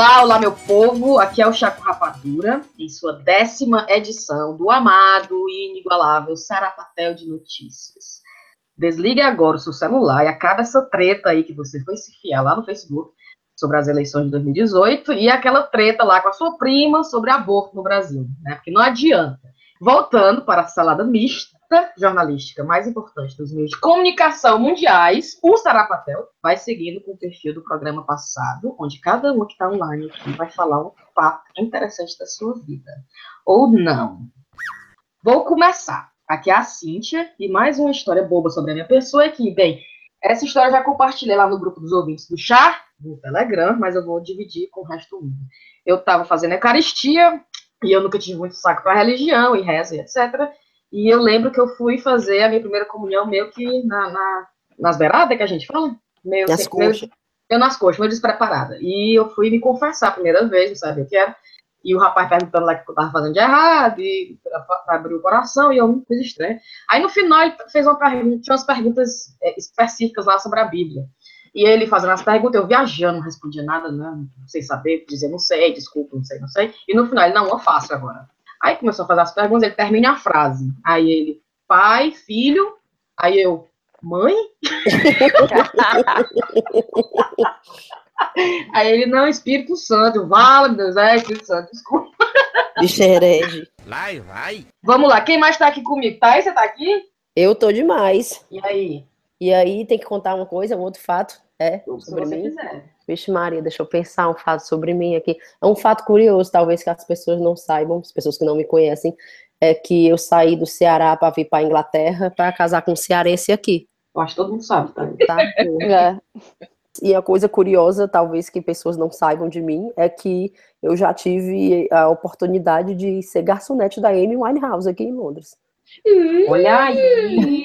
Olá, olá, meu povo. Aqui é o Chaco Rapadura, em sua décima edição do amado e inigualável Sarapatel de Notícias. Desligue agora o seu celular e acabe essa treta aí que você foi se fiar lá no Facebook sobre as eleições de 2018 e aquela treta lá com a sua prima sobre aborto no Brasil, né? Porque não adianta. Voltando para a salada mista, jornalística mais importante dos meios de comunicação mundiais, o Sarapatel vai seguindo com o perfil do programa passado, onde cada um que está online aqui vai falar um fato interessante da sua vida. Ou não. Vou começar. Aqui é a Cíntia, e mais uma história boba sobre a minha pessoa aqui. Bem, essa história eu já compartilhei lá no grupo dos ouvintes do chá, no Telegram, mas eu vou dividir com o resto do mundo. Eu estava fazendo Eucaristia, e eu nunca tive muito saco para religião e reza e etc. E eu lembro que eu fui fazer a minha primeira comunhão meio que na, na nas beiradas que a gente fala. Meio, nas assim, coxas. Meio, eu nas coxas, meio despreparada. E eu fui me confessar a primeira vez, não sabia o que era. E o rapaz perguntando lá o que eu tava fazendo de errado, e para abrir o coração, e eu não fiz estranho. Aí no final ele fez uma pergunta, tinha umas perguntas é, específicas lá sobre a Bíblia. E ele fazendo as perguntas, eu viajando, não respondia nada, né? Não sei saber, dizia não sei, desculpa, não sei, não sei. E no final ele, não, eu faço agora. Aí começou a fazer as perguntas, ele termina a frase. Aí ele, pai, filho. Aí eu, mãe? Aí ele, não, Espírito Santo, vale, Deus, é Espírito Santo, desculpa. Bicho herege. Vai, vai. Vamos lá, quem mais tá aqui comigo? Tá aí, você tá aqui? Eu tô demais. E aí? E aí, tem que contar uma coisa, um outro fato, é, sobre mim? Quiser. Vixe Maria, deixa eu pensar um fato sobre mim aqui. É um fato curioso, talvez que as pessoas não saibam, as pessoas que não me conhecem, é que eu saí do Ceará para vir para Inglaterra para casar com um cearense aqui. Eu acho que todo mundo sabe, tá? tá? É. E a coisa curiosa, talvez que pessoas não saibam de mim, é que eu já tive a oportunidade de ser garçonete da Amy Winehouse aqui em Londres. Olha aí!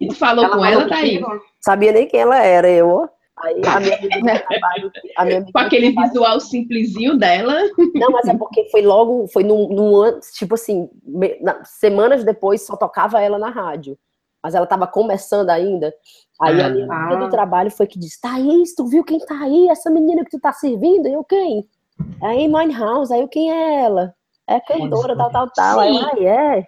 E falou ela com ela, tá aí. Sabia nem quem ela era, eu. Aí a minha amiga trabalho, a minha amiga Com aquele trabalho, visual simplesinho dela. Não, mas é porque foi logo, foi num, num ano, tipo assim, na, semanas depois só tocava ela na rádio. Mas ela estava começando ainda. Aí ah, a minha amiga ah. do trabalho foi que disse: Thaís, tu viu quem tá aí? Essa menina que tu tá servindo? Eu quem? É a Amy House. Aí eu, quem é ela? É cantora, tal, tal, tal. Aí, ah, é.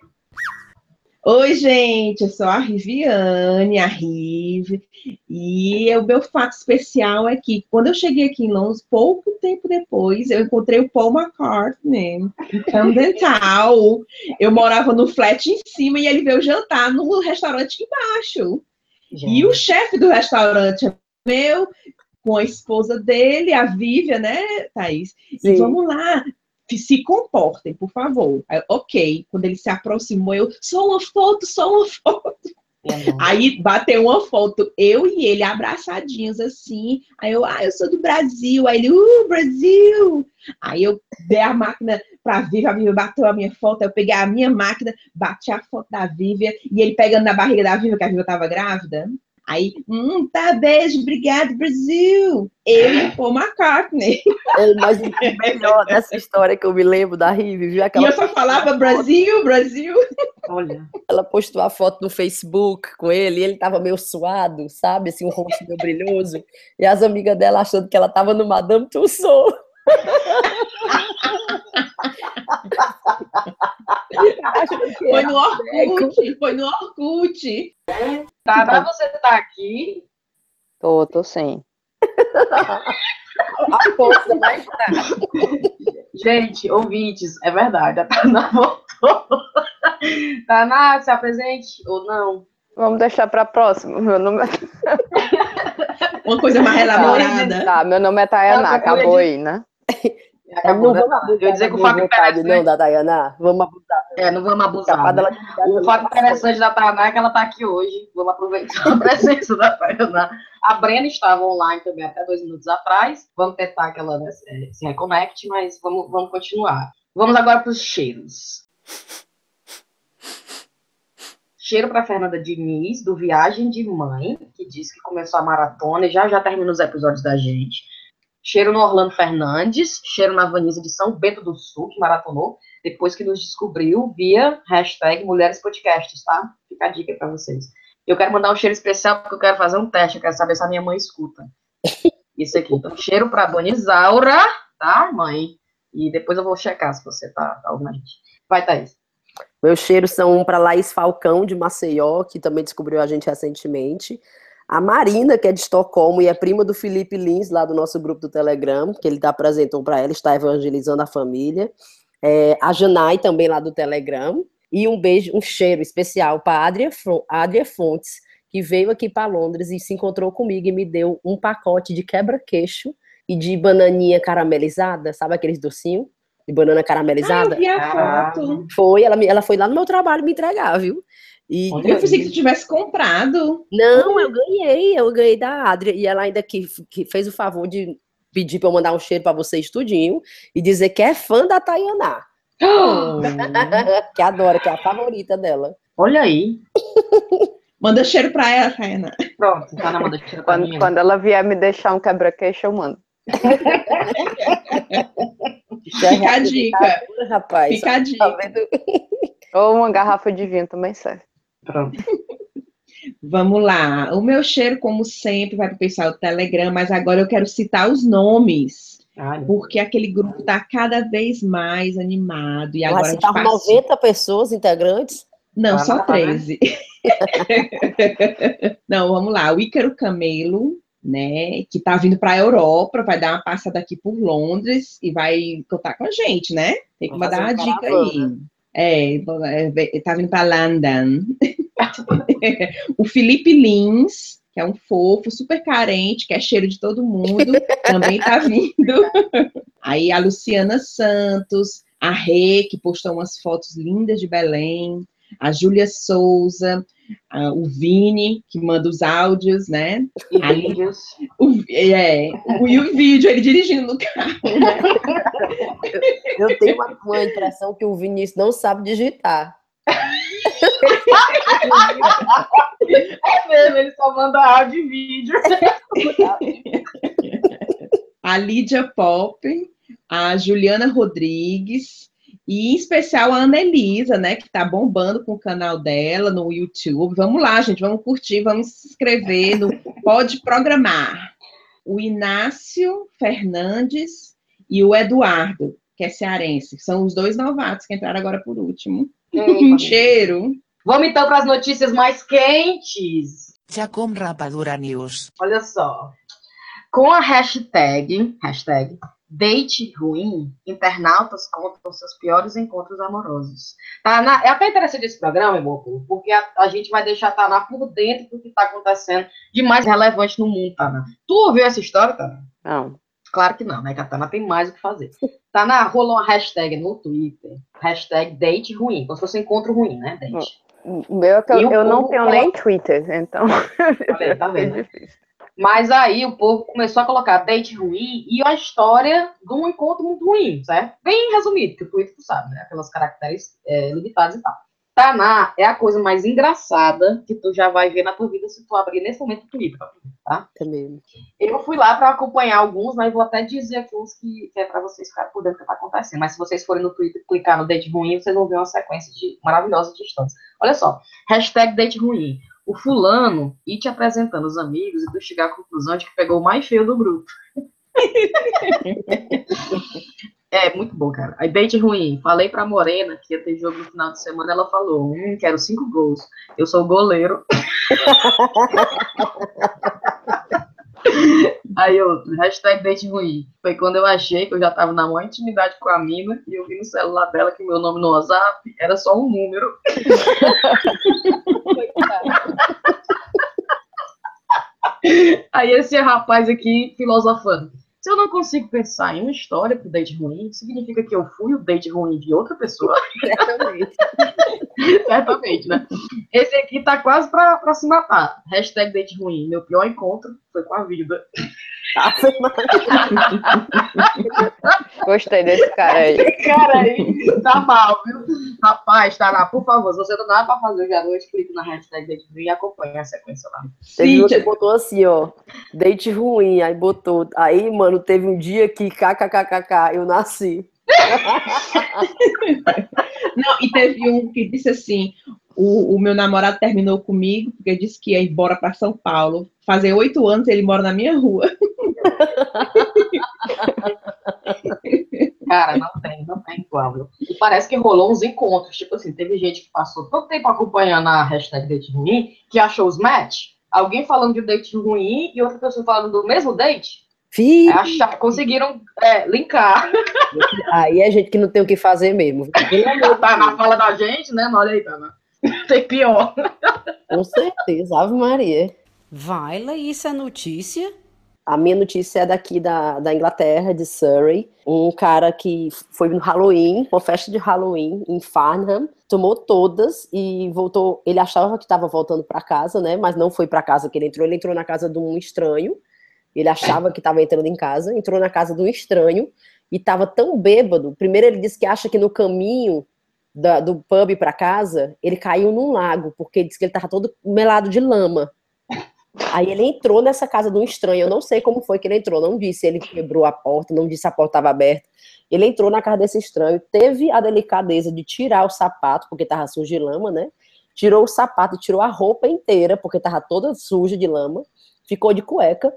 Oi, gente, eu sou a Riviane, a Rive, e o meu fato especial é que quando eu cheguei aqui em Londres, pouco tempo depois, eu encontrei o Paul McCartney em Camden Town. Eu morava no flat em cima e ele veio jantar no restaurante embaixo. Gente. E o chefe do restaurante é meu, com a esposa dele, a Vivian, né, Thaís? Sim. E vamos lá, se comportem, por favor. Aí, ok, quando ele se aproximou, eu, só uma foto, só uma foto. Uhum. Aí bateu uma foto, eu e ele abraçadinhos assim. Aí eu, ah, eu sou do Brasil. Aí ele, uh, Brasil! Aí eu dei a máquina pra Vivian, a Vivian bateu a minha foto. Eu peguei a minha máquina, bati a foto da Vivian e ele pegando na barriga da Vivian, que a Vivian tava grávida. Aí, hum, tá, beijo, obrigado, Brasil. Eu e Paul McCartney. É, mas o melhor dessa história que eu me lembro da Rive, viu? Aquela e eu só falava Brasil, Brasil. Olha. Ela postou a foto no Facebook com ele, e ele tava meio suado, sabe? Assim, um rosto meio brilhoso. E as amigas dela achando que ela tava no Madame Tussauds. Foi no Orkut, foi no Orkut. Tá, pra você estar tá aqui. Tô, tô sem. A força mais Gente, ouvintes, é verdade, a Tana voltou. Tana, se apresente ou não? Vamos deixar para próximo. Meu nome é... Uma coisa mais elaborada. Tá, meu nome é Tayana, acabou aí, né? Acabou, não vamos eu dizer que o fato vontade, não, da Dayana. Vamos abusar. É, não vamos abusar. Né? O fato interessante da Tayana é que ela está aqui hoje. Vamos aproveitar a presença da Tayana. A Brena estava online também até dois minutos atrás. Vamos tentar que ela né, se reconecte, mas vamos, vamos continuar. Vamos agora para os cheiros. Cheiro para Fernanda Diniz, do Viagem de Mãe, que diz que começou a maratona e já já termina os episódios da gente. Cheiro no Orlando Fernandes, cheiro na Vanisa de São Bento do Sul, que maratonou, depois que nos descobriu via hashtag Mulheres Podcasts, tá? Fica a dica para vocês. Eu quero mandar um cheiro especial porque eu quero fazer um teste, eu quero saber se a minha mãe escuta. Isso aqui. Então, cheiro para Dona Isaura, tá, mãe? E depois eu vou checar se você tá, tá gente. Vai, Thaís. Meus cheiros são para Laís Falcão, de Maceió, que também descobriu a gente recentemente. A Marina, que é de Estocolmo e é prima do Felipe Lins, lá do nosso grupo do Telegram, que ele tá, apresentou para ela, está evangelizando a família. É, a Janai, também lá do Telegram. E um beijo, um cheiro especial para a Adria Fontes, que veio aqui para Londres e se encontrou comigo e me deu um pacote de quebra-queixo e de bananinha caramelizada, sabe aqueles docinhos? De banana caramelizada. Ah, eu vi a foto. Foi, ela, ela foi lá no meu trabalho me entregar, viu? E, eu pensei que tu tivesse comprado. Não, eu ganhei, eu ganhei da Adria. E ela ainda que, que fez o favor de pedir para eu mandar um cheiro para vocês tudinho e dizer que é fã da Tayaná. Oh. que adora, que é a favorita dela. Olha aí. Manda cheiro pra ela, Tayaná. Pronto, tá na manda cheiro pra quando, mim. Quando ela vier me deixar um quebra-queixo, eu mando. Fica a dica. Rapaz, Fica a dica. Ou uma garrafa de vinho também serve. Pronto. Vamos lá. O meu cheiro, como sempre, vai para o pessoal do Telegram, mas agora eu quero citar os nomes. Ai, Porque aquele grupo está cada vez mais animado. E agora Mas a gente estavam passou- 90 pessoas integrantes. Não, Ah, só né? 13. Não, vamos lá. O Ícaro Camelo, né? Que tá vindo para a Europa, vai dar uma passada aqui por Londres e vai contar com a gente, né? Tem que Vai mandar uma um dica aí. É, é, tá vindo para London. o Felipe Lins, que é um fofo, super carente, que é cheiro de todo mundo, também tá vindo. Aí a Luciana Santos, a Rê, que postou umas fotos lindas de Belém, a Júlia Souza, a- o Vini, que manda os áudios, né? E Aí- vídeos. O, é, o, e o vídeo, ele dirigindo no carro. Eu tenho uma, uma impressão que o Vinícius não sabe digitar. É mesmo, ele só manda áudio e vídeo. a Lídia Pop, a Juliana Rodrigues e em especial a Ana Elisa, né, que tá bombando com o canal dela no YouTube. Vamos lá, gente, vamos curtir, vamos se inscrever no Pode Programar. O Inácio Fernandes e o Eduardo, que é cearense, são os dois novatos que entraram agora por último. Um cheiro. Vamos então para as notícias mais quentes. Chacom Rapadura News. Olha só. Com a hashtag, hashtag Date Ruim, internautas contam seus piores encontros amorosos. Tá na- é até interessante esse programa, meu povo, porque a, a gente vai deixar a Taná por dentro do que está acontecendo de mais relevante no mundo, Taná. Tu ouviu essa história, Taná? Não. Claro que não, né? Que a Tana tem mais o que fazer. Taná, rolou uma hashtag no Twitter, hashtag date ruim, como se fosse encontro ruim, né, date? O meu é eu, E o eu não tenho coloca- nem Twitter, então. Olha tá vendo? É difícil. Mas aí o povo começou a colocar date ruim e a história de um encontro muito ruim, certo? Bem resumido, que o Twitter tu sabe, né? Aquelas caracteres é, limitados e tal. Taná é a coisa mais engraçada que tu já vai ver na tua vida se tu abrir nesse momento o Twitter, tá? Mesmo. Eu fui lá para acompanhar alguns, mas vou até dizer aqui uns que, que é para vocês ficarem por dentro do que tá acontecendo. Mas se vocês forem no Twitter e clicar no date ruim, vocês vão ver uma sequência de maravilhosa de histórias. Olha só, hashtag date ruim. O fulano ir te apresentando os amigos e tu chegar à conclusão de que pegou o mais feio do grupo. é, muito bom, cara. Aí, date ruim. Falei pra Morena que ia ter jogo no final de semana, ela falou, hum, quero cinco gols. Eu sou goleiro. Aí outro, hashtag date ruim. Foi quando eu achei que eu já tava na maior intimidade com a mina e eu vi no celular dela que o meu nome no WhatsApp era só um número. Aí esse rapaz aqui filosofando. Se eu não consigo pensar em uma história pro date ruim, significa que eu fui o date ruim de outra pessoa? Certamente. Certamente, né? Esse aqui tá quase pra, pra se matar. Hashtag date ruim. Meu pior encontro foi com a vida. Maria. Gostei desse cara aí. Cara aí, tá mal, viu? Rapaz, tá lá, por favor, se você não dá pra fazer hoje à noite, clique na hashtag date ruim e acompanhe a sequência lá. Teve um que botou assim, ó, date ruim, aí botou, aí, mano, teve um dia que kkkk, eu nasci. Não, e teve um que disse assim: o, o meu namorado terminou comigo porque disse que ia embora para São Paulo. Fazer oito anos ele mora na minha rua. Cara, não tem, não tem igual. viu? E parece que rolou uns encontros. Tipo assim, teve gente que passou todo tempo acompanhando a hashtag date ruim, que achou os match. Alguém falando de um date ruim e outra pessoa falando do mesmo date. Fih, É, achar, conseguiram é, linkar. aí é gente que não tem o que fazer mesmo. Tá na fala da gente, né? Olha aí, Tana. Tem pior. Com certeza, Ave Maria. Vaila, isso é notícia? A minha notícia é daqui da, da Inglaterra, de Surrey. Um cara que foi no Halloween, uma festa de Halloween em Farnham, tomou todas e voltou. Ele achava que estava voltando para casa, né? Mas não foi para casa que ele entrou. Ele entrou na casa de um estranho. Ele achava que estava entrando em casa, entrou na casa de um estranho e estava tão bêbado. Primeiro ele disse que acha que no caminho da- do pub para casa ele caiu num lago, porque disse que ele estava todo melado de lama. Aí ele entrou nessa casa de um estranho. Eu não sei como foi que ele entrou, não disse. Ele quebrou a porta, não disse se a porta estava aberta. Ele entrou na casa desse estranho, teve a delicadeza de tirar o sapato, porque estava sujo de lama, né? Tirou o sapato, tirou a roupa inteira, porque estava toda suja de lama. Ficou de cueca,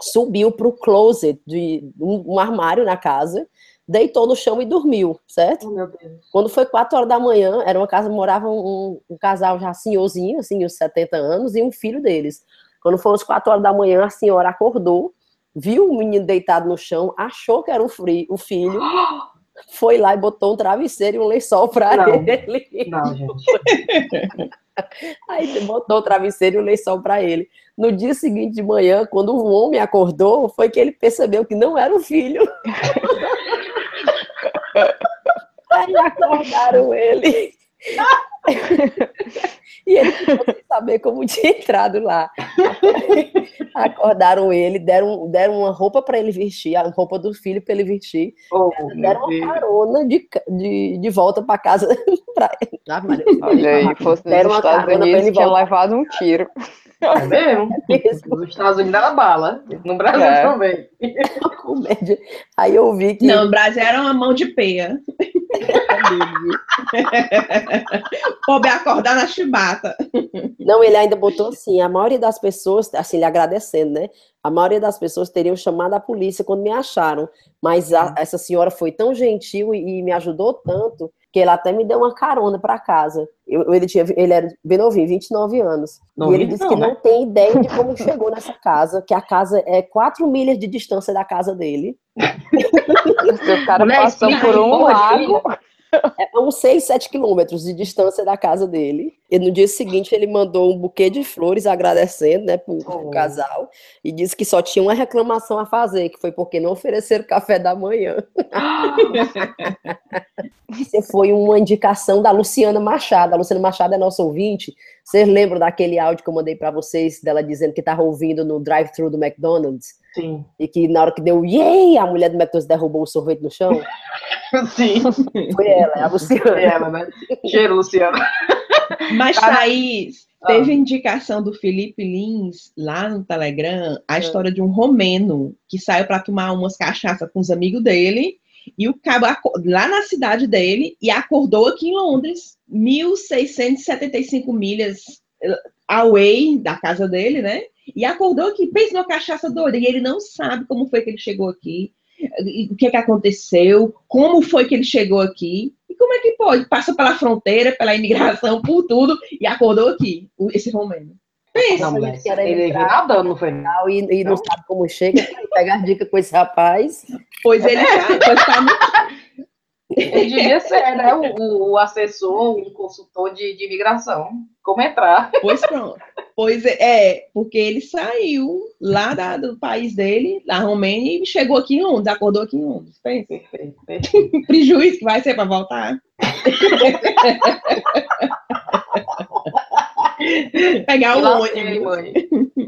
subiu para o closet, de um, um armário na casa, deitou no chão e dormiu, certo? Oh. Quando foi 4 horas da manhã, era uma casa, morava um, um casal já senhorzinho, assim, uns 70 anos, e um filho deles. Quando foram as 4 horas da manhã, a senhora acordou, viu o menino deitado no chão, achou que era o, fri- o filho, foi lá e botou um travesseiro e um lençol para ele. Não, gente. Aí botou o travesseiro e o lençol para ele. No dia seguinte de manhã, quando o homem acordou, foi que ele percebeu que não era o filho. Aí acordaram ele. E ele ficou sem saber como tinha entrado lá. Acordaram ele, deram, deram uma roupa para ele vestir, a roupa do filho para ele vestir, Oh, deram uma Deus. carona de, de, de volta para casa. Pra... Olha aí, fosse nos Estados Unidos, ele tinha levado um tiro. É mesmo? Nos Estados Unidos era bala. No Brasil É. também. comédia. Aí eu vi que. Não, o Brasil era uma mão de peia. Pobre acordar na chibata. Não, ele ainda botou assim, a maioria das pessoas, assim, lhe agradecendo, né? A maioria das pessoas teriam chamado a polícia quando me acharam, mas a- essa senhora foi tão gentil e, e me ajudou tanto que ela até me deu uma carona para casa. Eu, ele, tinha, ele era bem novinho, 29 anos. e ele disse não, que né? não tem ideia de como chegou nessa casa, que a casa é quatro milhas de distância da casa dele. O cara Mulher, passou por um lago. É uns 6, 7 quilômetros de distância da casa dele. E no dia seguinte ele mandou um buquê de flores agradecendo, né, pro, pro casal. E disse que só tinha uma reclamação a fazer, que foi porque não ofereceram café da manhã. Isso foi uma indicação da Luciana Machado. A Luciana Machado é nossa ouvinte. Vocês lembram daquele áudio que eu mandei para vocês, dela dizendo que estava ouvindo no drive-thru do McDonald's? Sim. E que na hora que deu yay, a mulher do McDonald's derrubou o sorvete no chão? Sim. Foi ela, é a Luciana. É ela, né? Cheiro, Luciano. Mas, Thaís, Ah. teve indicação do Felipe Lins lá no Telegram a história de um romeno que saiu para tomar umas cachaças com os amigos dele e o cabo lá na cidade dele e acordou aqui em Londres, 1.675 milhas eh, away da casa dele, né? E acordou aqui, fez uma cachaça doida e ele não sabe como foi que ele chegou aqui, o que, que aconteceu, como foi que ele chegou aqui. E como é que pode? Passa pela fronteira, pela imigração, por tudo, e acordou aqui, esse romeno. Pensa. Não, que era Ele nadando, não foi? e, e não sabe como chega, pega as dicas com esse rapaz. Pois ele tá, pois tá no- Ele devia ser, né? O, o assessor, um consultor de, de imigração. Como entrar? Pois pronto. Pois é, é, porque ele saiu lá da- do país dele, da Romênia, e chegou aqui em Londres, acordou aqui em Londres. Pensa. Perfeito, perfeito. Prejuízo que vai ser para voltar. Pegar o ônibus. mãe.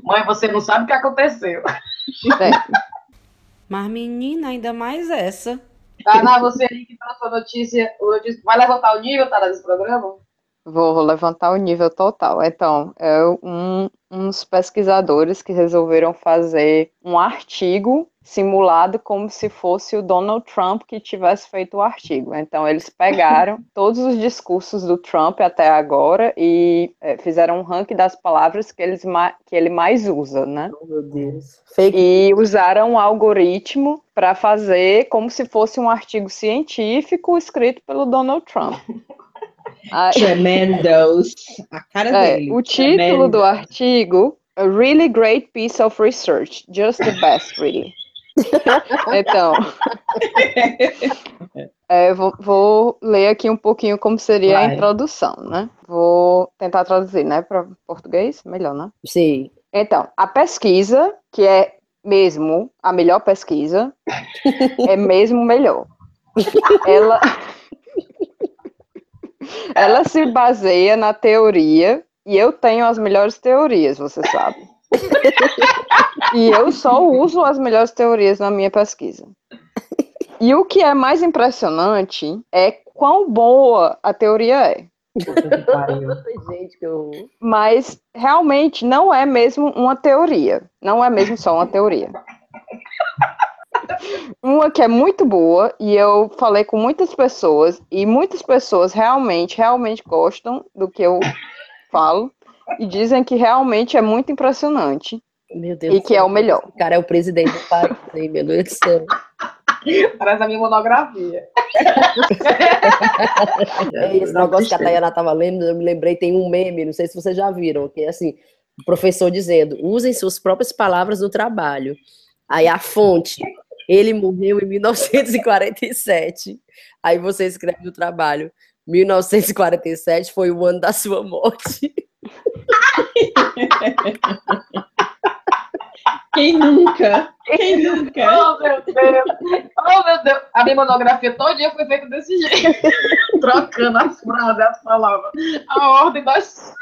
Mãe, você não sabe o que aconteceu. Mas, menina, ainda mais essa. Tana, você aí que trouxe a notícia, vai levantar o nível, Tana, desse programa? Vou levantar o nível total. Então, é um, uns pesquisadores que resolveram fazer um artigo simulado como se fosse o Donald Trump que tivesse feito o artigo. Então, eles pegaram todos os discursos do Trump até agora e é, fizeram um ranking das palavras que, eles que ele mais usa, né? Oh, meu Deus. Fake. E usaram um algoritmo para fazer como se fosse um artigo científico escrito pelo Donald Trump. Tremendos. A cara é, dele. O título Tremendo. do artigo A really great piece of research. Just the best, really. Então, é, vou, vou, ler aqui um pouquinho como seria Vai. a introdução, né? Vou tentar traduzir, né, para português, melhor, né? Sim. Então, a pesquisa, que é mesmo a melhor pesquisa, é mesmo melhor. Ela, ela se baseia na teoria, e eu tenho as melhores teorias, você sabe. e eu só uso as melhores teorias na minha pesquisa. E o que é mais impressionante é quão boa a teoria é. Mas realmente não é mesmo uma teoria. Não é mesmo só uma teoria. Uma que é muito boa, e eu falei com muitas pessoas, e muitas pessoas realmente, realmente gostam do que eu falo e dizem que realmente é muito impressionante. Meu Deus e que é o melhor. O cara é o presidente do país, meu Deus do céu. Parece a minha monografia. é esse negócio que a Tayana estava lendo, eu me lembrei, tem um meme, não sei se vocês já viram, que é assim, o professor dizendo, usem suas próprias palavras no trabalho. Aí a fonte, ele morreu em 1947. Aí você escreve no trabalho, 1947 foi o ano da sua morte. Quem nunca? Quem nunca? Oh, meu Deus! Oh, meu Deus! A minha monografia todo dia foi feita desse jeito. Trocando as frases, as palavras. A ordem das...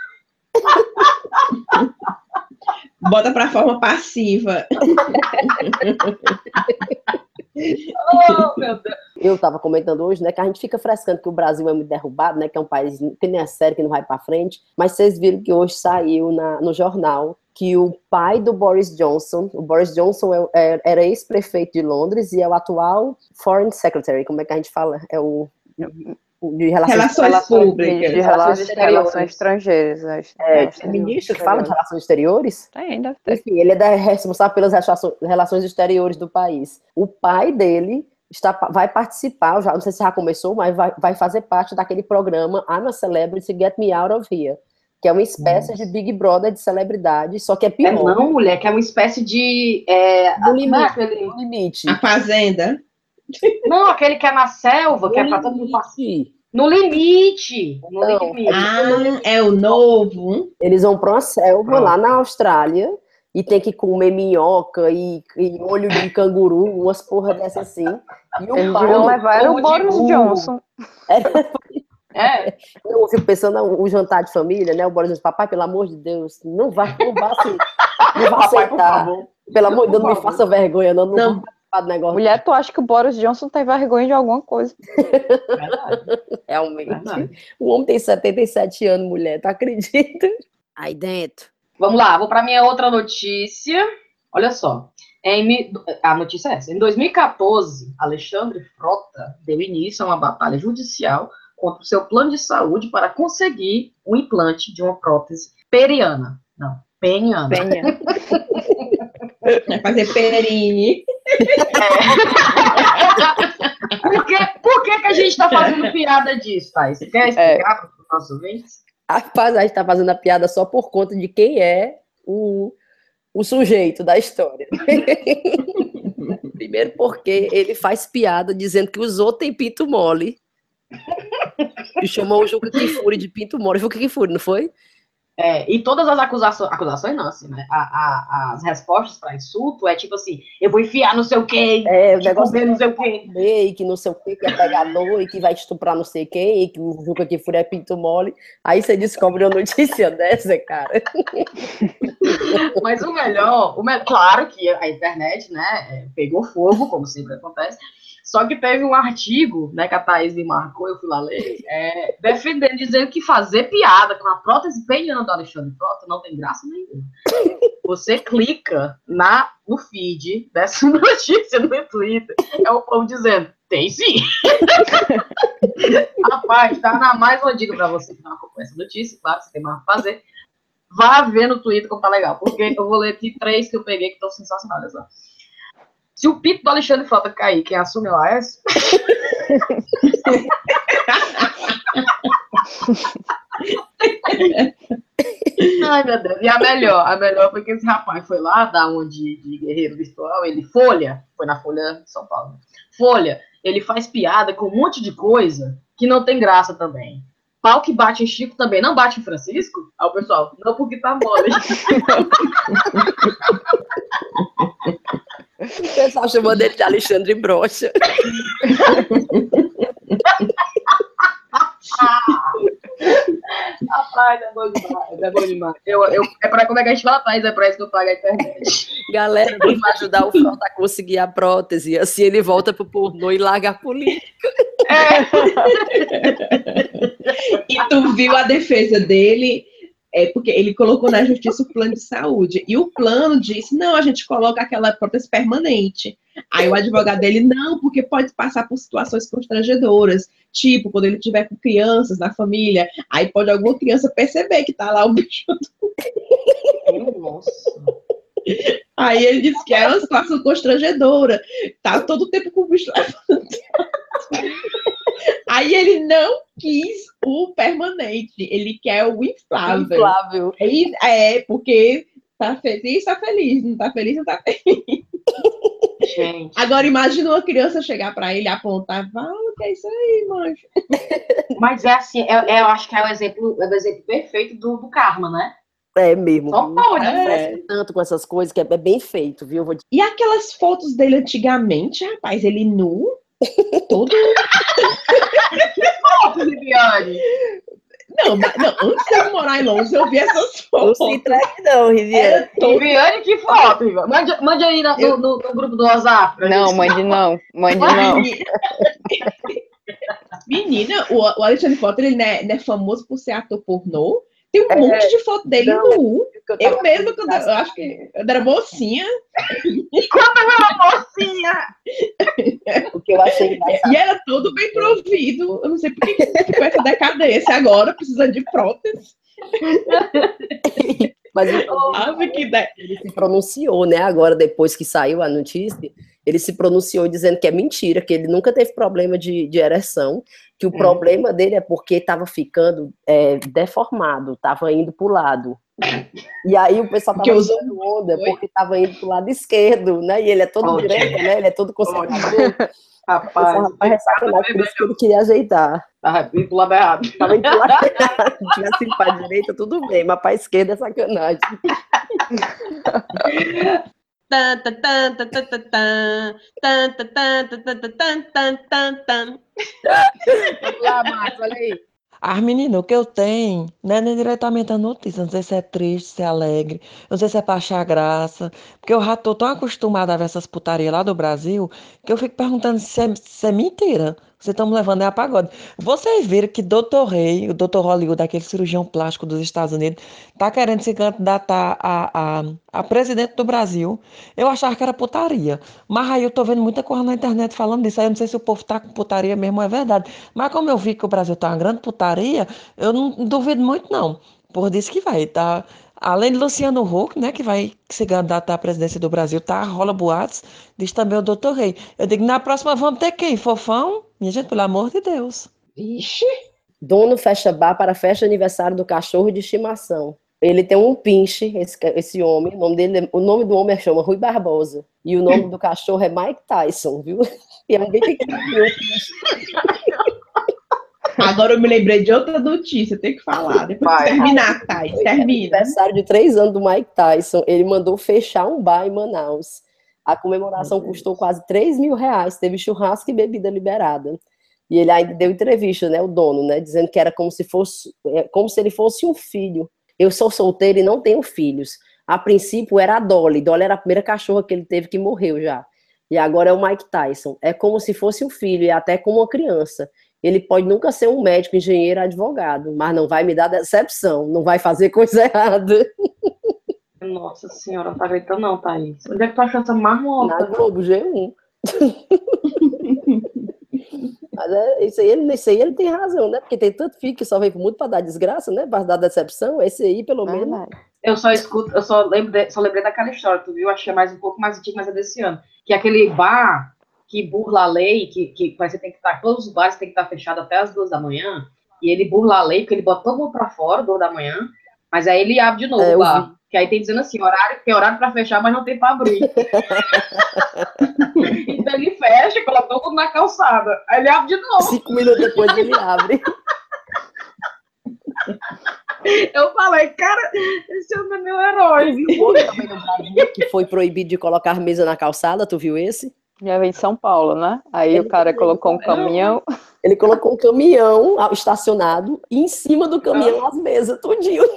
Bota para forma passiva. oh, meu Deus. Eu estava comentando hoje, né, que a gente fica frescando que o Brasil é muito derrubado, né, que é um país que nem é sério, que não vai para frente, mas vocês viram que hoje saiu na, no jornal que o pai do Boris Johnson, o Boris Johnson é, é, era ex-prefeito de Londres e é o atual Foreign Secretary, como é que a gente fala? É o de relações, relações, públicas, de relações, relações estrangeiras. Acho, é, é ministro que fala de relações exteriores? Tem, ainda. Enfim, ele é responsável pelas relações exteriores do país. O pai dele está, vai participar, já, não sei se já começou, mas vai, vai fazer parte daquele programa I'm a Celebrity, Get Me Out of Here que é uma espécie de Big Brother de celebridade, só que é pior. É não, mulher, que é uma espécie de... É, no limite, aquele... limite. A Fazenda. Não, aquele que é na selva, no que é pra todo mundo passar. No limite. No então, limite. Ah, é o novo. Eles vão para uma selva ah. lá na Austrália e tem que comer minhoca e, e olho de canguru, umas porra dessas assim. E o Eles pai, levar o Boris Johnson. É. é. Eu fico pensando o jantar de família, né? O Boris diz, papai, pelo amor de Deus, não vá, não vá, assim, não vá papai, aceitar. Pelo amor de Deus, não me faça vergonha, não, não, não negócio. Mulher, tu acha que o Boris Johnson tem vergonha de alguma coisa? Realmente. Verdade. O homem tem 77 anos, mulher, tu acredita? Aí dentro. Vamos lá, vou para minha outra notícia. Olha só. Em, a notícia é essa. Em 2014, Alexandre Frota deu início a uma batalha judicial contra o seu plano de saúde para conseguir o implante de uma prótese periana. Não, peniana. Peniana. Vai fazer perine. É. por, que, por que, que a gente está fazendo piada disso, Thais? Você quer explicar é. para os nossos ouvintes? Rapaz, a gente está fazendo a piada só por conta de quem é o, o sujeito da história. Primeiro porque ele faz piada dizendo que os outros têm pinto mole. E chamou o Juca Kifuri de pinto mole. Foi o Kifuri, não foi? É, e todas as acusações, acusações não, assim, né? A, a, as respostas para insulto é tipo assim, eu vou enfiar não sei o quê, é, o negócio de não sei o quê. E que não sei o quê, que é pegador, e que vai estuprar não sei quem, e que o Juca que fura é pinto mole. Aí você descobre uma notícia dessa, cara. Mas o melhor, o claro que a internet, né, é, pegou fogo, como sempre acontece, só que teve um artigo, né, que a Thaís me marcou, eu fui lá ler, é, defendendo, dizendo que fazer piada com a prótese peniana do Alexandre Frota não tem graça nenhuma. você clica na, no feed dessa notícia no Twitter, é o povo dizendo, tem sim. Rapaz, tá na mais uma dica pra você que não acompanha essa notícia, claro, você tem mais pra fazer. Vá ver no Twitter como tá legal, porque eu vou ler aqui três que eu peguei que estão sensacionais. Ó. Se o pito do Alexandre Frota cair, quem assume é o Aécio? Ai, meu Deus. E a melhor, a melhor foi que esse rapaz foi lá dar uma de, de guerreiro virtual, ele, Folha, foi na Folha de São Paulo. Folha, ele faz piada com um monte de coisa que não tem graça também. Pau que bate em Chico também não bate em Francisco? Aí o pessoal, não porque tá mole. O pessoal chamando ele de Alexandre Brocha. Rapaz, é bom demais, é bom demais. Eu, eu, é pra como é que a gente fala, é pra isso que eu pago a internet. Galera, vamos ajudar o Frota a conseguir a prótese. Assim ele volta pro pornô e larga a política. E tu viu a defesa dele? É porque ele colocou na justiça o plano de saúde. E o plano disse: não, a gente coloca aquela prótese permanente. Aí o advogado dele, não, porque pode passar por situações constrangedoras. Tipo, quando ele tiver com crianças na família, aí pode alguma criança perceber que tá lá o bicho. Nossa. Aí ele disse que é uma situação constrangedora. Tá todo o tempo com o bicho levantando. Aí ele não quis o permanente, ele quer o inflável. Flávio. Aí, É, porque tá feliz, tá feliz. Não tá feliz, não tá feliz. Gente. Agora imagina uma criança chegar pra ele e apontar, fala, o que é isso aí, mancho? Mas é assim, é- é- eu acho que é o exemplo, é o exemplo perfeito do, do karma, né? É mesmo. Só pode, Cara, né? parece tanto com essas coisas que é é bem feito, viu? Eu. E aquelas fotos dele antigamente, rapaz, ele nu, todo. Viviane. Não, mas- não, antes de eu morar em Londres, eu vi essas Não fotos. se entregue, não, Riviane. Todo Viviane, que foto, Viviane. Mande, mande aí na- no, no- no grupo do WhatsApp. Não, gente. mande não, mande não. Menina, o, o Alexandre Potter, ele não é, não é famoso por ser ator pornô. Tem um É, monte de foto dele não, nu. Eu Eu tava- mesma, quando eu, eu acho que eu era mocinha, Mocinha. O que eu achei e era todo bem provido. Eu não sei por que ficou essa decadência agora, precisando de prótese. Mas Ave que de... ele se pronunciou, né? Agora, depois que saiu a notícia, ele se pronunciou dizendo que é mentira, que ele nunca teve problema de, de ereção, que o É. problema dele é porque estava ficando é, deformado, estava indo para o lado. E aí o pessoal tava usando onda, porque tava indo pro lado esquerdo, né? E ele é todo Ótimo. direito, né? Ele é todo conservador. Rapaz, Esse rapaz é sacanagem, por isso que ele queria ajeitar. Tava indo pro lado errado. Tava indo pro lado errado. Tivesse ido pra direita, tudo bem, mas pra esquerda é sacanagem. Vamos lá, Márcio, olha aí. As meninas, o que eu tenho não é nem diretamente a notícia, não sei se é triste, se é alegre, não sei se é pra achar graça, porque eu já tô tão acostumada a ver essas putarias lá do Brasil, que eu fico perguntando se é, se é mentira. Vocês estão me levando é a pagode. Vocês viram que Dr. Rei, o Dr. Hollywood, aquele cirurgião plástico dos Estados Unidos, tá querendo se candidatar a, a, a presidente do Brasil. Eu achava que era putaria. Mas aí eu tô vendo muita coisa na internet falando disso. Aí eu não sei se o povo tá com putaria mesmo, é verdade. Mas como eu vi que o Brasil tá uma grande putaria, eu não duvido muito, não. Por isso que vai, tá? Além de Luciano Huck, né, que vai se candidatar à presidência do Brasil, tá? Rola boatos, diz também o doutor Rei. Eu digo, na próxima vamos ter quem? Fofão? Minha gente, pelo amor de Deus. Ixi, Dono fecha bar para festa aniversário do cachorro de estimação. Ele tem um pinche, esse, esse homem. O nome, dele, o nome do homem chama Rui Barbosa. E o nome do cachorro é Mike Tyson, viu? E é bem pequenininho. Agora eu me lembrei de outra notícia, tem que falar. Depois Vai. terminar, Thais, termina. Aniversário de três anos do Mike Tyson. Ele mandou fechar um bar em Manaus. A comemoração custou quase 3 mil reais. Teve churrasco e bebida liberada. E ele ainda deu entrevista, né? O dono, né? Dizendo que era como se fosse, é, como se ele fosse um filho. Eu sou solteiro e não tenho filhos. A princípio era a Dolly. Dolly era a primeira cachorra que ele teve que morreu já. E agora é o Mike Tyson. É como se fosse um filho e até como uma criança. Ele pode nunca ser um médico, engenheiro, advogado, mas não vai me dar decepção, não vai fazer coisa errada. Nossa senhora, não tá gritando não, Thaís. Onde é que tu achou essa marmota? Na Globo G1. Mas é, isso, aí, ele, isso aí ele tem razão, né? Porque tem tanto filho que só vem pro mundo pra dar desgraça, né? Pra dar decepção. Esse aí, pelo menos. Verdade. Eu só escuto, eu só lembrei, só lembrei daquela história, tu viu? Achei mais um pouco mais antigo, mas é desse ano. Que é aquele bar que burla a lei, que, que você tem que estar, todos os bares têm que estar fechados até as duas da manhã, e ele burla a lei, porque ele bota todo mundo pra fora, duas da manhã, mas aí ele abre de novo É, o. Que aí tem dizendo assim, horário, tem horário pra fechar, mas não tem pra abrir. então ele fecha, coloca todo mundo na calçada. Aí ele abre de novo. Cinco minutos depois ele abre. Eu falei, cara, esse homem é meu herói. viu outro também no Brasil que foi proibido de colocar mesa na calçada? Tu viu esse? Já vem de São Paulo, né? Aí Ele o cara colocou um caminhão. Ele colocou um caminhão estacionado e em cima do caminhão as mesas, tudinho.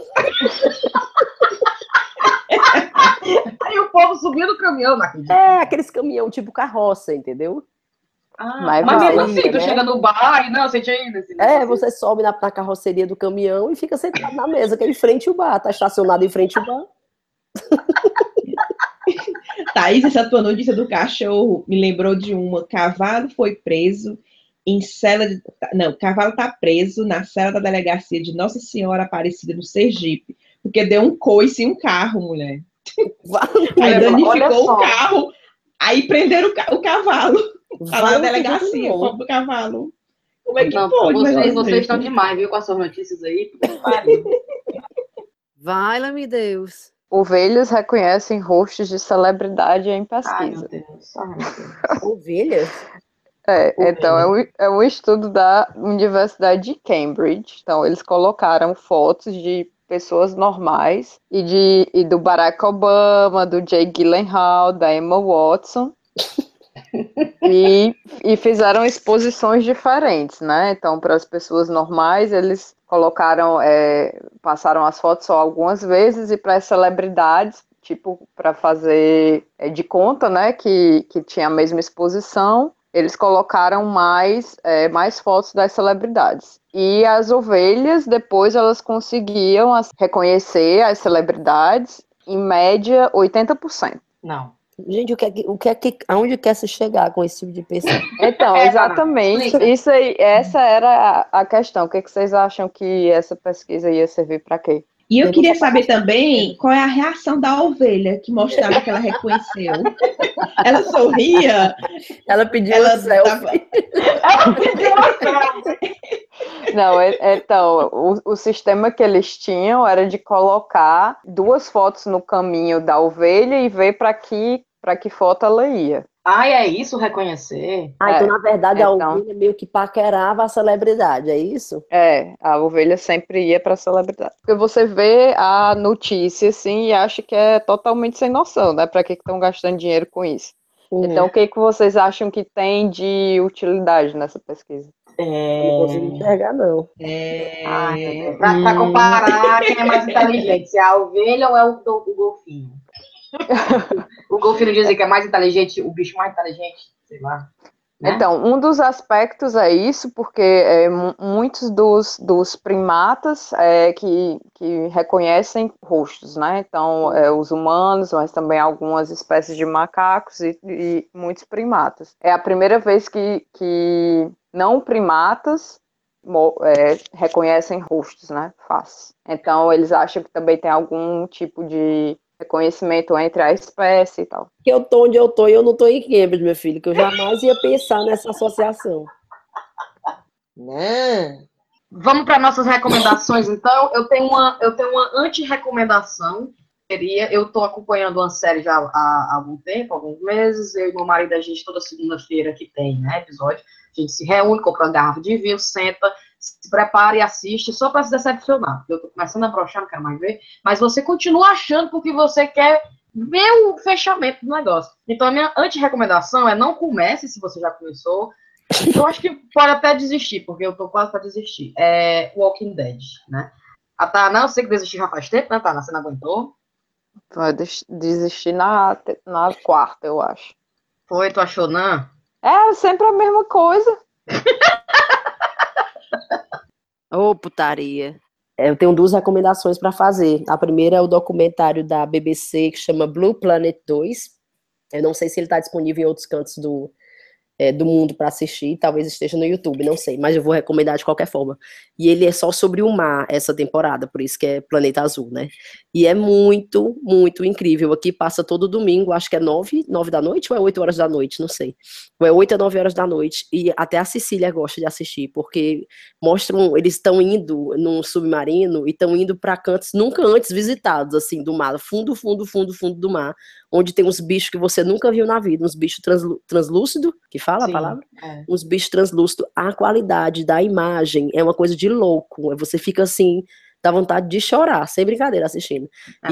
Aí o povo subiu do caminhão, não acredito. É, aqueles caminhão tipo carroça, entendeu? Ah, Mas mas mesmo assim, tu né? chega no bar e não, você tinha ido. Assim, É, você sobe na, na carroceria do caminhão e fica sentado na mesa, que é em frente ao bar, tá estacionado em frente ao bar. Thaís, essa tua notícia do cachorro me lembrou de uma. Cavalo foi preso em cela de. Não, cavalo tá preso na cela da delegacia de Nossa Senhora Aparecida no Sergipe, porque deu um coice em um carro, mulher. Aí danificou o carro, aí prenderam o, ca- o cavalo. Tá lá na delegacia, o do cavalo. Como é que Não, pode? vocês, vocês estão demais, viu, com as suas notícias aí. Vai, meu Deus. Ovelhas reconhecem rostos de celebridade em Ai, meu pesquisa. Deus. Ai, meu Deus. Ovelhas? É, então é um, é um estudo da Universidade de Cambridge. Então, eles colocaram fotos de pessoas normais e, de, e do Barack Obama, do Jay Gyllenhaal, da Emma Watson. E, e fizeram exposições diferentes, né? Então, para as pessoas normais, eles colocaram, é, passaram as fotos só algumas vezes, e para celebridades, tipo, para fazer é, de conta, né, que, que tinha a mesma exposição, eles colocaram mais, é, mais fotos das celebridades. E as ovelhas, depois, elas conseguiam as- reconhecer as celebridades, em média, 80%. Não. Gente, o que é que, o que, é que aonde quer se chegar com esse tipo de pessoa? Então, É, exatamente. Isso aí, essa era a, a questão. O que, que vocês acham que essa pesquisa ia servir para quê? E eu queria saber também qual é a reação da ovelha que mostrava que ela reconheceu. Ela sorria, Ela pediu ela um selfie. tava... Ela pediu selfie. Não, é- é- então, o, o sistema que eles tinham era de colocar duas fotos no caminho da ovelha e ver para que, para que foto ela ia. Ai, é isso, reconhecer. Ah, então, É, na verdade, a então. ovelha meio que paquerava a celebridade, é isso? É, a ovelha sempre ia para celebridade. Porque você vê a notícia assim e acha que é totalmente sem noção, né? Para que estão gastando dinheiro com isso? Então, o que, que vocês acham que tem de utilidade nessa pesquisa? não consigo enxergar, não. É... Ai, pra, pra comparar quem é mais inteligente, se é a ovelha ou é o, o golfinho. o golfinho dizem que é mais inteligente, o bicho mais inteligente, sei lá. né? Então, um dos aspectos é isso, porque é, mu- muitos dos, dos primatas é, que, que reconhecem rostos, né? Então, é, os humanos, mas também algumas espécies de macacos e, e muitos primatas. É a primeira vez que, que não primatas é, reconhecem rostos, né? Face. Então, eles acham que também tem algum tipo de reconhecimento entre a espécie e tal. Que eu tô onde eu tô e eu não tô em Cambridge, meu filho, que eu jamais ia pensar nessa associação. Né? Vamos para nossas recomendações, então. Eu tenho uma, eu tenho uma anti-recomendação. Seria, eu estou acompanhando uma série já há, há algum tempo, alguns meses. Eu e meu marido, a gente, toda segunda-feira que tem né, episódio, a gente se reúne, compra uma garrafa de vinho, senta, se prepara e assiste só para se decepcionar. Eu estou começando a brochar, não quero mais ver. Mas você continua achando porque você quer ver o fechamento do negócio. Então, a minha anti-recomendação é não comece se você já começou. Eu acho que pode até desistir, porque eu tô quase para desistir. É Walking Dead, né? A Tana, eu sei que desistiu já faz tempo, né, Tana? Você não aguentou? Vai des- desistir na, na quarta, eu acho. Foi, tu achou, não? É sempre a mesma coisa. Ô, putaria. eu tenho duas recomendações para fazer. A primeira é o documentário da BBC que chama Blue Planet 2. Eu não sei se ele está disponível em outros cantos do, é, do mundo para assistir, talvez esteja no YouTube, não sei, mas eu vou recomendar de qualquer forma. E ele é só sobre o mar essa temporada, por isso que é Planeta Azul, né? E é muito, muito incrível. Aqui passa todo domingo, acho que é nove, nove da noite ou é oito horas da noite, não sei. Ou é oito a nove horas da noite. E até a Cecília gosta de assistir, porque mostram, eles estão indo num submarino e estão indo para cantos nunca antes visitados, assim, do mar, fundo, fundo, fundo, fundo do mar, onde tem uns bichos que você nunca viu na vida, uns bichos translú translúcidos, que fala Sim, a palavra? é. Uns bichos translúcidos. A qualidade da imagem é uma coisa de louco. Você fica assim, dá vontade de chorar, sem brincadeira, assistindo. Ah,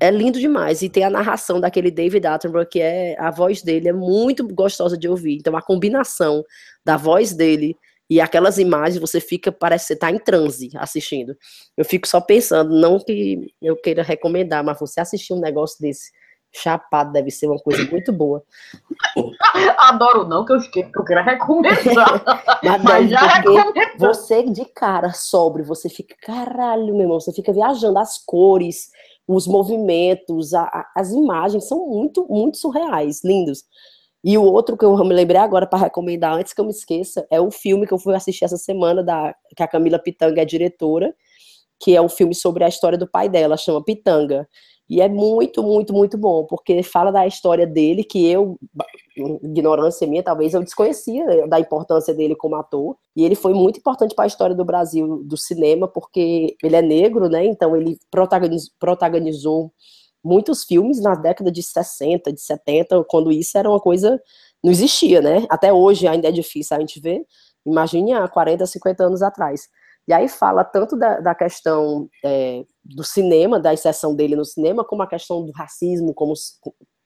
é lindo demais. E tem a narração daquele David Attenborough, que é a voz dele é muito gostosa de ouvir. Então a combinação da voz dele e aquelas imagens, você fica, parece que você tá em transe assistindo. Eu fico só pensando, não que eu queira recomendar, mas você assistir um negócio desse chapado deve ser uma coisa muito boa. Adoro não, que eu fiquei, que eu quero recomendar. Mas, Mas já porque recomendo. você de cara sobre, você fica, caralho, meu irmão, você fica viajando as cores, os movimentos, a- a- as imagens são muito, muito surreais, lindos. E o outro que eu me lembrei agora para recomendar, antes que eu me esqueça, é o filme que eu fui assistir essa semana, da, que a Camila Pitanga é diretora, que é um filme sobre a história do pai dela, chama Pitanga. E é muito, muito, muito bom, porque fala da história dele, que eu, ignorância minha, talvez eu desconhecia da importância dele como ator. E ele foi muito importante para a história do Brasil, do cinema, porque ele é negro, né? Então ele protagoniz- protagonizou muitos filmes na década de 60, de 70, quando isso era uma coisa. Não existia, né? Até hoje ainda é difícil a gente ver. Imagine há 40, 50 anos atrás. E aí fala tanto da, da questão é, do cinema, da inserção dele no cinema, como a questão do racismo como,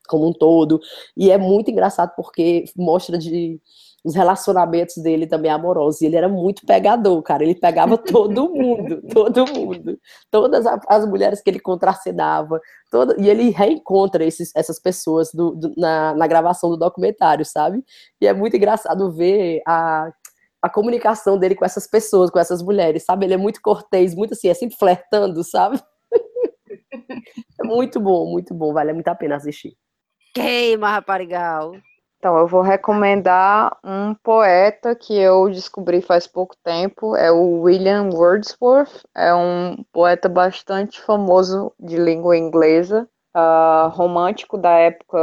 como um todo. E é muito engraçado porque mostra de os relacionamentos dele também amorosos. E ele era muito pegador, cara. Ele pegava todo mundo, todo mundo. Todas as mulheres que ele contracenava. Toda, e ele reencontra esses, essas pessoas do- do- na, na gravação do documentário, sabe? E é muito engraçado ver a, a comunicação dele com essas pessoas, com essas mulheres, sabe? Ele é muito cortês, muito assim, é sempre flertando, sabe? É muito bom, muito bom. Vale muito a pena assistir. Queima, raparigal. Então, eu vou recomendar um poeta que eu descobri faz pouco tempo, é o William Wordsworth, é um poeta bastante famoso de língua inglesa, ah, romântico da época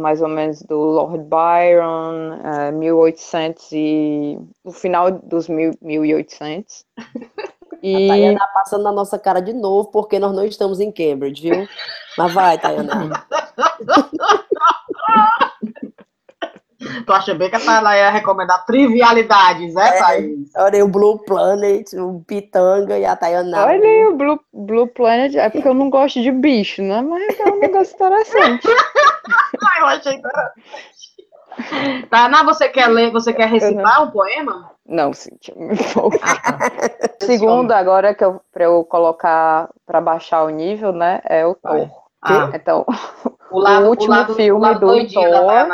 mais ou menos do Lord Byron, eh, 1800 e no final dos mil, 1800. A E Tayana tá passando na nossa cara de novo, porque nós não estamos em Cambridge, viu? Mas vai, Tayana. Tu acha bem que a Tayla ia recomendar trivialidades, é, Thaís? Olha aí o Blue Planet, o Pitanga e a Tayana. olha aí o Blue, Blue Planet, é porque eu não gosto de bicho, né? Mas é um negócio interessante. Ai, eu achei interessante. Tainá, você quer ler, você quer recitar um poema? Não, Cíntia, me. Ah, tá. Segundo, agora que eu, pra eu colocar pra baixar o nível, né? É o Thor. Ah, Então, o lado, o último lado, filme o lado do Thor.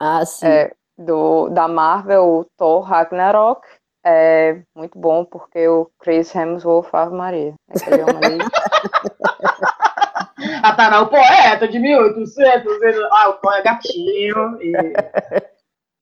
Ah, sim. é, do, da Marvel, o Thor Ragnarok, é muito bom porque o Chris Hemsworth Ave Maria. Aquele homem ali. A Tainá, o poeta de 1800. ele- Ah, o poeta gatinho. E...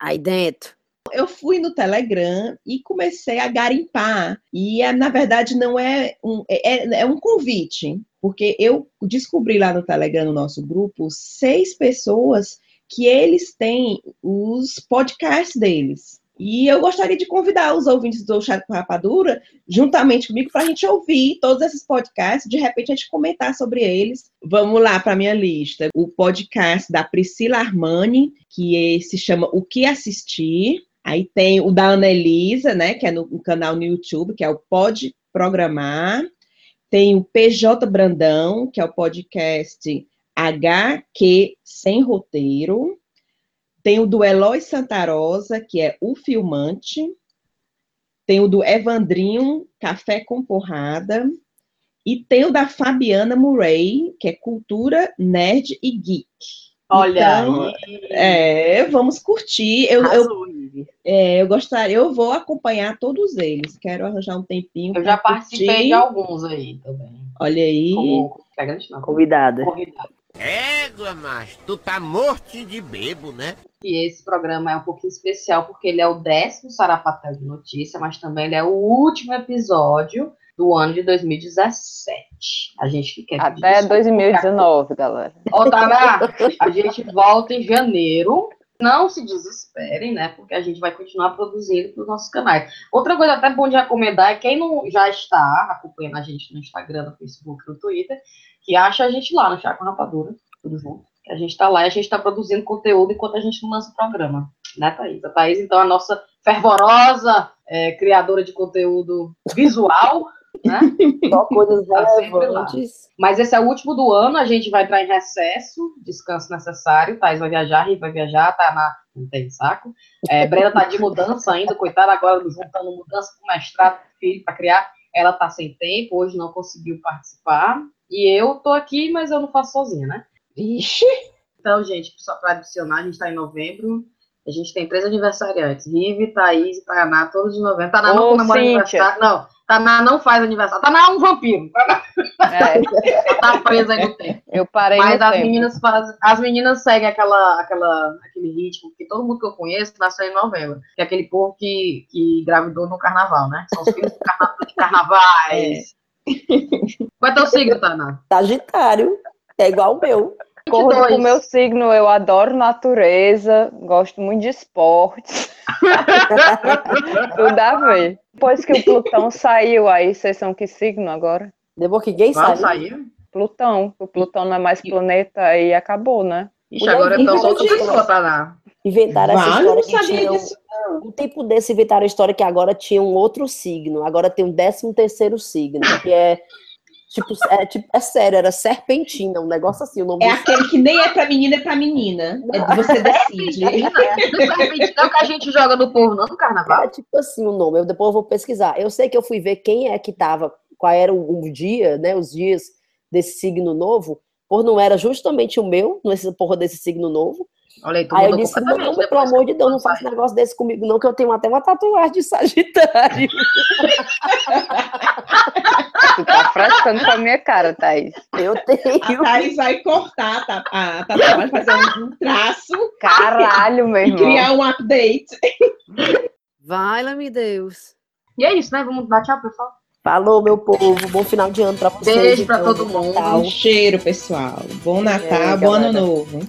Aí dentro. eu fui no Telegram e comecei a garimpar. E, é, na verdade, não é um, é, é um convite, porque eu descobri lá no Telegram, no nosso grupo, seis pessoas que eles têm os podcasts deles. E eu gostaria de convidar os ouvintes do Chat com Rapadura, juntamente comigo, para a gente ouvir todos esses podcasts, de repente a gente comentar sobre eles. Vamos lá para a minha lista. O podcast da Priscila Armani, que se chama O Que Assistir. Aí tem o da Ana Elisa, né, que é no canal no YouTube, que é o Pode Programar. Tem o PJ Brandão, que é o podcast HQ Sem Roteiro. Tem o do Eloy Santarosa, que é o Filmante. Tem o do Evandrinho, Café com Porrada. E tem o da Fabiana Murray, que é Cultura, Nerd e Geek. Olha Então. É, vamos curtir. Eu, eu. É, eu gostaria, eu vou acompanhar todos eles. Quero arranjar um tempinho. Eu já participei curtir. de alguns aí também. Olha aí. Como não. Convidada. Convidado. Égua, macho, tu tá morto de bebo, né? E esse programa é um pouquinho especial porque ele é o décimo Sarapatel de Notícia, mas também ele é o último episódio do ano de 2017. A gente que quer Até desculpa, 2019, galera. Ô, Tara, a gente volta em janeiro. Não se desesperem, né? Porque a gente vai continuar produzindo para os nossos canais. Outra coisa até bom de recomendar é quem não já está acompanhando a gente no Instagram, no Facebook, no Twitter, que acha a gente lá no Chá com Rapadura, tudo junto. Que A gente está lá e a gente está produzindo conteúdo enquanto a gente não lança o programa. Né, Thaís? A Thaís, então, é a nossa fervorosa é, criadora de conteúdo visual, né? Só coisas Tá sempre lá. relevantes. Mas esse é o último do ano, a gente vai entrar em recesso, descanso necessário. Thais vai viajar, Rick vai viajar, tá na. Não tem saco. É, Brenda tá de mudança ainda, coitada, agora juntando mudança com mestrado, filho para criar. Ela tá sem tempo, hoje não conseguiu participar. E eu tô aqui, mas eu não faço sozinha, né? Vixe, Então, gente, só para adicionar, a gente está em novembro. A gente tem três aniversariantes: Rive, Thaís e Tainá, todos de novembro. Tainá não comemora Cíntia. aniversário. Não, Tainá não faz aniversário. Tainá é um vampiro. Tainá É, tá presa aí no tempo. eu parei Mas as tempo. meninas fazem, as meninas seguem aquela, aquela, aquele ritmo que todo mundo que eu conheço nasceu em novembro. Que é aquele povo que, que engravidou no carnaval, né? São os filhos do carna- de carnavais. Qual é teu signo, Tainá? Sagitário. É igual o meu. acordo com 22. o meu signo, eu adoro natureza, gosto muito de esportes. Tudo a ver. Depois que o Plutão saiu aí, vocês são que signo agora? Depois que quem sabe. sair? Plutão. O Plutão não é mais planeta aí acabou, né? Ixi, agora eu tô só outra pessoa, Tainá. Inventaram essa eu não história que sabia tinha um, disso. um tempo desse inventaram a história que agora tinha um outro signo, agora tem um décimo terceiro signo, que é tipo, é, tipo, é sério, era serpentina, um negócio assim, o nome É aquele que nem é pra menina, é pra menina. É, você decide. Menina, não é o que a gente joga no povo, não, no carnaval. Era tipo assim o nome. Eu depois eu vou pesquisar. Eu sei que eu fui ver quem é que tava, qual era o, o dia, né? Os dias desse signo novo. Por não era justamente o meu, nesse porra desse signo novo. Olha aí, tu Aí eu disse, não, completamente pelo amor de Deus, não faça saí. negócio desse comigo, não, que eu tenho até uma tatuagem de Sagitário. Tu tá frescando com a minha cara, Thaís. Eu A tenho. Thaís vai cortar tá, a tatuagem, fazer um, um traço Caralho, meu e irmão. criar um update. Vai-me Deus. E é isso, né? Vamos dar tchau, pessoal. Falou, meu povo. Bom final de ano pra vocês. Beijo pra então, todo bom mundo. Um cheiro, pessoal. Bom Natal, É, bom ano novo.